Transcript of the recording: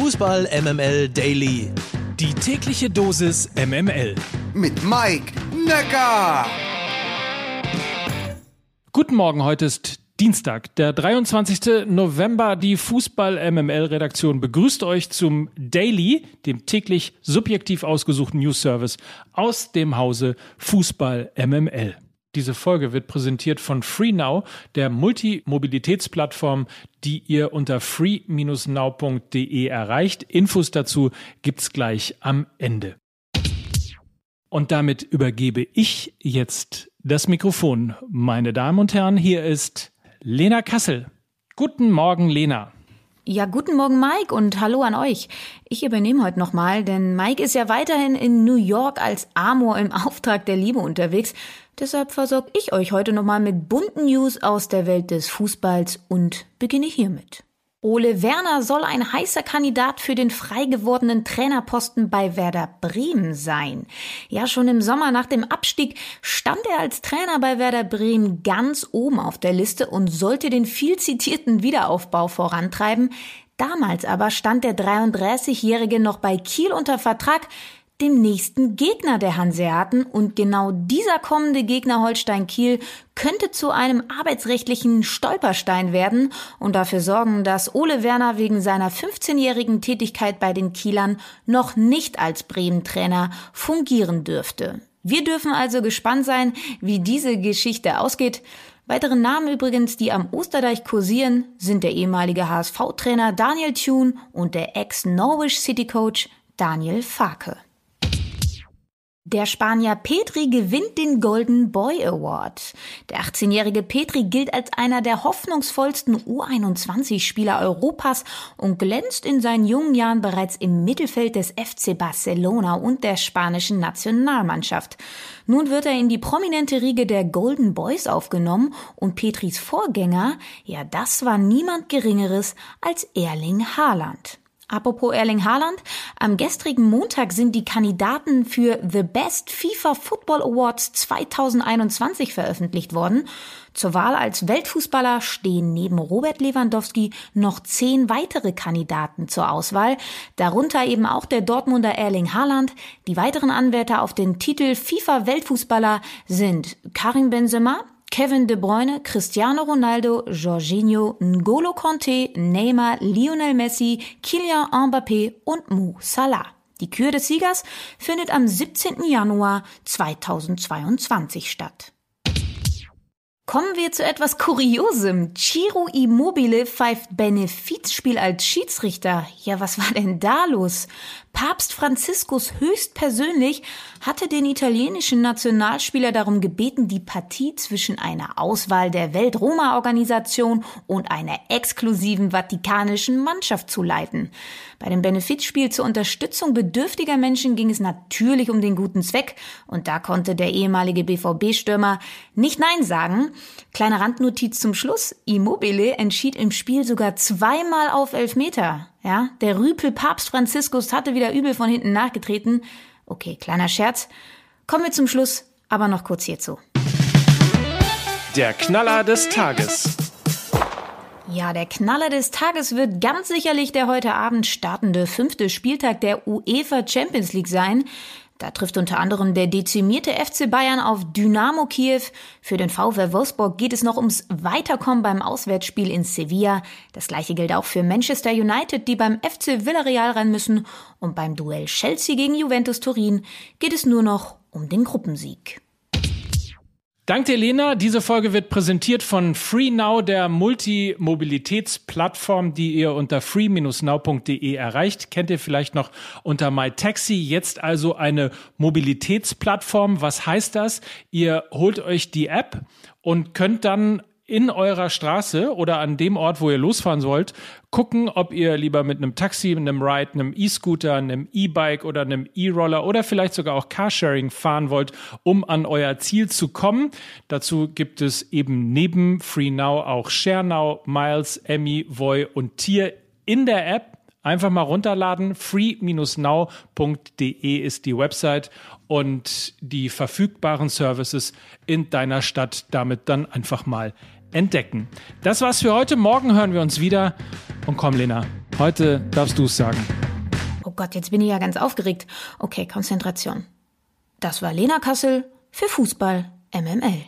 Fußball MML Daily. Die tägliche Dosis MML. Mit Mike Necker. Guten Morgen, heute ist Dienstag, der 23. November. Die Fußball MML Redaktion begrüßt euch zum Daily, dem täglich subjektiv ausgesuchten News Service aus dem Hause Fußball MML. Diese Folge wird präsentiert von FreeNow, der Multimobilitätsplattform, die ihr unter free-now.de erreicht. Infos dazu gibt's gleich am Ende. Und damit übergebe ich jetzt das Mikrofon. Meine Damen und Herren, hier ist Lena Kassel. Guten Morgen, Lena. Ja, guten Morgen, Mike, und hallo an euch. Ich übernehme heute nochmal, denn Mike ist ja weiterhin in New York als Amor im Auftrag der Liebe unterwegs. Deshalb versorge ich euch heute nochmal mit bunten News aus der Welt des Fußballs und beginne hiermit. Ole Werner soll ein heißer Kandidat für den frei gewordenen Trainerposten bei Werder Bremen sein. Ja, schon im Sommer nach dem Abstieg stand er als Trainer bei Werder Bremen ganz oben auf der Liste und sollte den viel zitierten Wiederaufbau vorantreiben. Damals aber stand der 33-Jährige noch bei Kiel unter Vertrag, dem nächsten Gegner der Hanseaten und genau dieser kommende Gegner Holstein Kiel könnte zu einem arbeitsrechtlichen Stolperstein werden und dafür sorgen, dass Ole Werner wegen seiner 15-jährigen Tätigkeit bei den Kielern noch nicht als Bremen-Trainer fungieren dürfte. Wir dürfen also gespannt sein, wie diese Geschichte ausgeht. Weitere Namen übrigens, die am Osterdeich kursieren, sind der ehemalige HSV-Trainer Daniel Thune und der Ex-Norwich City Coach Daniel Farke. Der Spanier Petri gewinnt den Golden Boy Award. Der 18-jährige Petri gilt als einer der hoffnungsvollsten U21-Spieler Europas und glänzt in seinen jungen Jahren bereits im Mittelfeld des FC Barcelona und der spanischen Nationalmannschaft. Nun wird er in die prominente Riege der Golden Boys aufgenommen und Petris Vorgänger, ja, das war niemand Geringeres als Erling Haaland. Apropos Erling Haaland, am gestrigen Montag sind die Kandidaten für The Best FIFA Football Awards 2021 veröffentlicht worden. Zur Wahl als Weltfußballer stehen neben Robert Lewandowski noch zehn weitere Kandidaten zur Auswahl, darunter eben auch der Dortmunder Erling Haaland. Die weiteren Anwärter auf den Titel FIFA Weltfußballer sind Karim Benzema, Kevin De Bruyne, Cristiano Ronaldo, Jorginho, N'Golo Conte, Neymar, Lionel Messi, Kylian Mbappé und Mo Salah. Die Kür des Siegers findet am 17. Januar 2022 statt. Kommen wir zu etwas Kuriosem. Ciro Immobile pfeift Benefizspiel als Schiedsrichter. Ja, was war denn da los? Papst Franziskus höchstpersönlich hatte den italienischen Nationalspieler darum gebeten, die Partie zwischen einer Auswahl der Welt-Roma-Organisation und einer exklusiven vatikanischen Mannschaft zu leiten. Bei dem Benefizspiel zur Unterstützung bedürftiger Menschen ging es natürlich um den guten Zweck und da konnte der ehemalige BVB-Stürmer nicht Nein sagen. Kleine Randnotiz zum Schluss. Immobile entschied im Spiel sogar zweimal auf Elfmeter. Ja, der Rüpel Papst Franziskus hatte wieder übel von hinten nachgetreten. Okay, kleiner Scherz. Kommen wir zum Schluss, aber noch kurz hierzu. Der Knaller des Tages. Ja, der Knaller des Tages wird ganz sicherlich der heute Abend startende fünfte Spieltag der UEFA Champions League sein. Da trifft unter anderem der dezimierte FC Bayern auf Dynamo Kiew. Für den VfL Wolfsburg geht es noch ums Weiterkommen beim Auswärtsspiel in Sevilla. Das gleiche gilt auch für Manchester United, die beim FC Villarreal ran müssen. Und beim Duell Chelsea gegen Juventus Turin geht es nur noch um den Gruppensieg. Danke, Lena. Diese Folge wird präsentiert von FreeNow, der Multimobilitätsplattform, die ihr unter free-now.de erreicht. Kennt ihr vielleicht noch unter MyTaxi. Jetzt also eine Mobilitätsplattform. Was heißt das? Ihr holt euch die App und könnt dann in eurer Straße oder an dem Ort, wo ihr losfahren sollt, gucken, ob ihr lieber mit einem Taxi, einem Ride, einem E-Scooter, einem E-Bike oder einem E-Roller oder vielleicht sogar auch Carsharing fahren wollt, um an euer Ziel zu kommen. Dazu gibt es eben neben FreeNow auch ShareNow, Miles, Emmy, Voy und Tier in der App. Einfach mal runterladen. free-now.de ist die Website und die verfügbaren Services in deiner Stadt damit dann einfach mal entdecken. Das war's für heute. Morgen hören wir uns wieder. Und komm, Lena, Heute darfst du es sagen. Oh Gott, jetzt bin ich ja ganz aufgeregt. Okay, Konzentration. Das war Lena Kassel für Fußball MML.